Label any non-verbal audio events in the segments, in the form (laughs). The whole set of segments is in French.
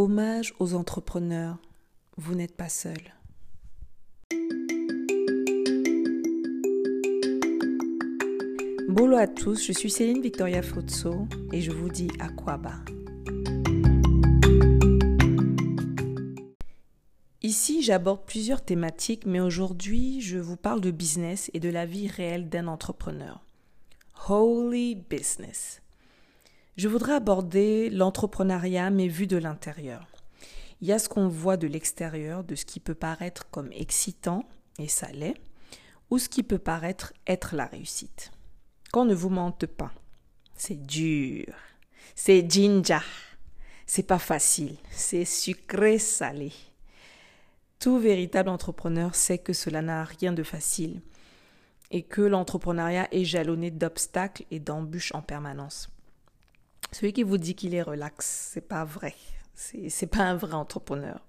Hommage aux entrepreneurs, vous n'êtes pas seul. Bonjour à tous, je suis Céline Victoria Fotso et je vous dis à quoi bas. Ici, j'aborde plusieurs thématiques, mais aujourd'hui, je vous parle de business et de la vie réelle d'un entrepreneur. Holy business. Je voudrais aborder l'entrepreneuriat, mais vu de l'intérieur. Il y a ce qu'on voit de l'extérieur, de ce qui peut paraître comme excitant, et ça l'est, ou ce qui peut paraître être la réussite. Qu'on ne vous mente pas. C'est dur. C'est ginger. C'est pas facile. C'est sucré salé. Tout véritable entrepreneur sait que cela n'a rien de facile et que l'entrepreneuriat est jalonné d'obstacles et d'embûches en permanence. Celui qui vous dit qu'il est relax, c'est pas vrai. C'est, c'est pas un vrai entrepreneur.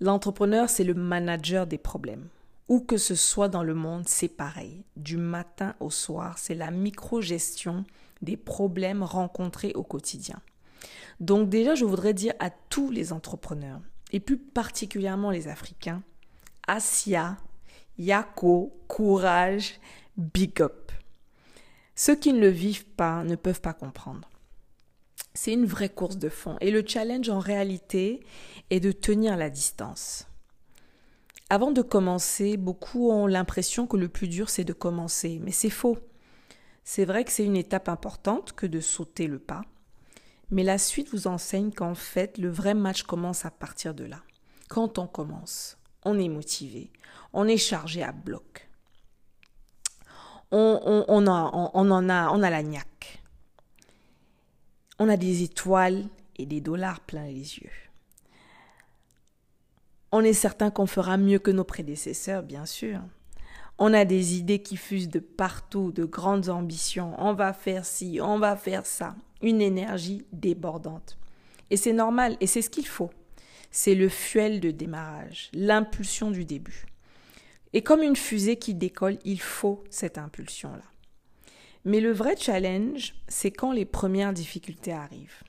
L'entrepreneur, c'est le manager des problèmes. Où que ce soit dans le monde, c'est pareil. Du matin au soir, c'est la micro-gestion des problèmes rencontrés au quotidien. Donc déjà, je voudrais dire à tous les entrepreneurs, et plus particulièrement les Africains, Asia, Yako, courage, big. Ceux qui ne le vivent pas ne peuvent pas comprendre. C'est une vraie course de fond et le challenge en réalité est de tenir la distance. Avant de commencer, beaucoup ont l'impression que le plus dur c'est de commencer, mais c'est faux. C'est vrai que c'est une étape importante que de sauter le pas, mais la suite vous enseigne qu'en fait, le vrai match commence à partir de là. Quand on commence, on est motivé, on est chargé à bloc. On, a, en a, on a la niaque. On a des étoiles et des dollars plein les yeux. On est certain qu'on fera mieux que nos prédécesseurs, bien sûr. On a des idées qui fusent de partout, de grandes ambitions. On va faire ci, on va faire ça une énergie débordante. Et c'est normal, et c'est ce qu'il faut. C'est le fuel de démarrage, l'impulsion du début. Et comme une fusée qui décolle, il faut cette impulsion-là. Mais le vrai challenge, c'est quand les premières difficultés arrivent.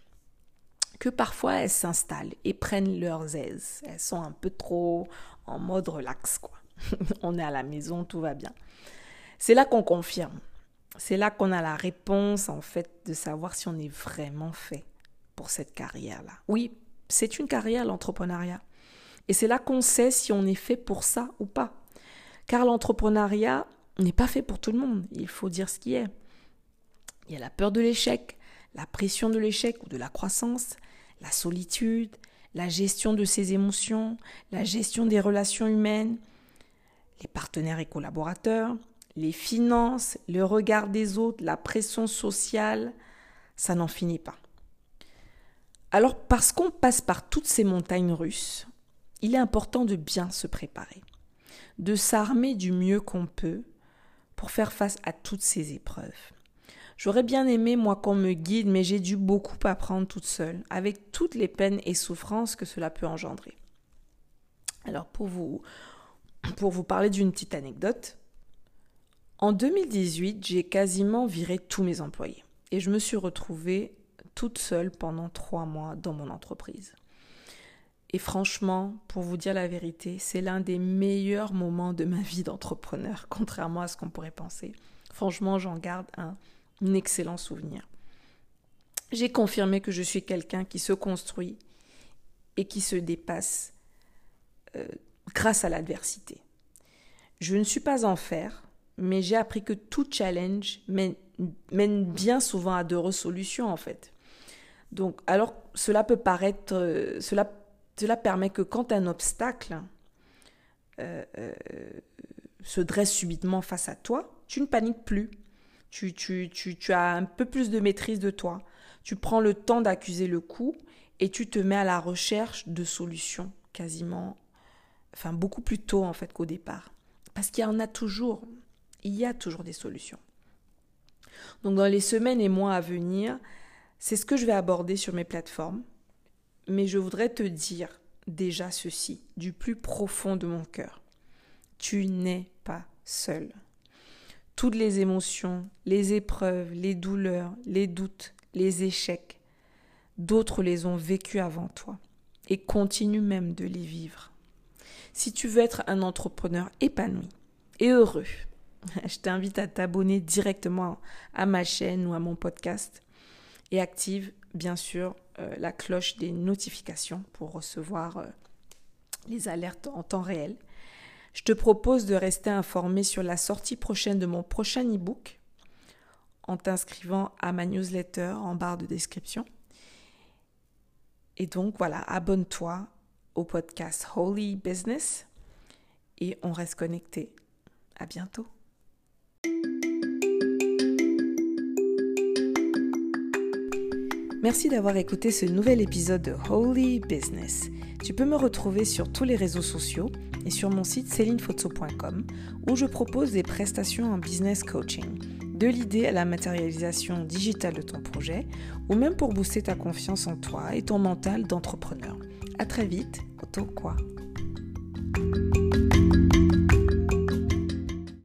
Que parfois elles s'installent et prennent leurs aises. Elles sont un peu trop en mode relax, quoi. (laughs) On est à la maison, tout va bien. C'est là qu'on confirme c'est là qu'on a la réponse, en fait, de savoir si on est vraiment fait pour cette carrière-là. Oui, c'est une carrière, l'entrepreneuriat. Et c'est là qu'on sait si on est fait pour ça ou pas. Car l'entrepreneuriat n'est pas fait pour tout le monde. Il faut dire ce qui est. Il y a la peur de l'échec, la pression de l'échec ou de la croissance, la solitude, la gestion de ses émotions, la gestion des relations humaines, les partenaires et collaborateurs, les finances, le regard des autres, la pression sociale, ça n'en finit pas. Alors parce qu'on passe par toutes ces montagnes russes, il est important de bien se préparer, de s'armer du mieux qu'on peut pour faire face à toutes ces épreuves. J'aurais bien aimé, moi, qu'on me guide, mais j'ai dû beaucoup apprendre toute seule, avec toutes les peines et souffrances que cela peut engendrer. Alors, pour vous, pour vous parler d'une petite anecdote, en 2018, j'ai quasiment viré tous mes employés et je me suis retrouvée toute seule pendant trois mois dans mon entreprise. Et franchement, pour vous dire la vérité, c'est l'un des meilleurs moments de ma vie d'entrepreneur, (laughs) contrairement à ce qu'on pourrait penser. Franchement, j'en garde un, excellent souvenir. J'ai confirmé que je suis quelqu'un qui se construit et qui se dépasse euh, grâce à l'adversité. Je ne suis pas en fer, mais j'ai appris que tout challenge mène, bien souvent à de resolutions en fait. Donc, alors, cela peut paraître, euh, cela, cela permet que quand un obstacle euh, euh, se dresse subitement face à toi, tu ne paniques plus. Tu, tu, tu, tu as un peu plus de maîtrise de toi. Tu prends le temps d'accuser le coup et tu te mets à la recherche de solutions quasiment, enfin beaucoup plus tôt en fait qu'au départ. Parce qu'il y en a toujours il y a toujours des solutions. Donc dans les semaines et mois à venir, c'est ce que je vais aborder sur mes plateformes, mais je voudrais te dire déjà ceci du plus profond de mon cœur. Tu n'es pas seul. Toutes les émotions, les épreuves, les douleurs, les doutes, les échecs D'autres les ont vécues avant toi et continuent même de les vivre. Si tu veux être un entrepreneur épanoui et heureux, (laughs) je t'invite à t'abonner directement à ma chaîne ou à mon podcast et active bien sûr euh, la cloche des notifications pour recevoir euh, les alertes en temps réel. Je te propose de rester informé sur la sortie prochaine de mon prochain e-book en t'inscrivant à ma newsletter en barre de description. Et donc voilà, abonne-toi au podcast Holy Business et on reste connecté. À bientôt. Merci d'avoir écouté ce nouvel épisode de Holy Business. Tu peux me retrouver sur tous les réseaux sociaux et sur mon site célinefoto.com où je propose des prestations en business coaching, de l'idée à la matérialisation digitale de ton projet ou même pour booster ta confiance en toi et ton mental d'entrepreneur. À très vite, auto quoi.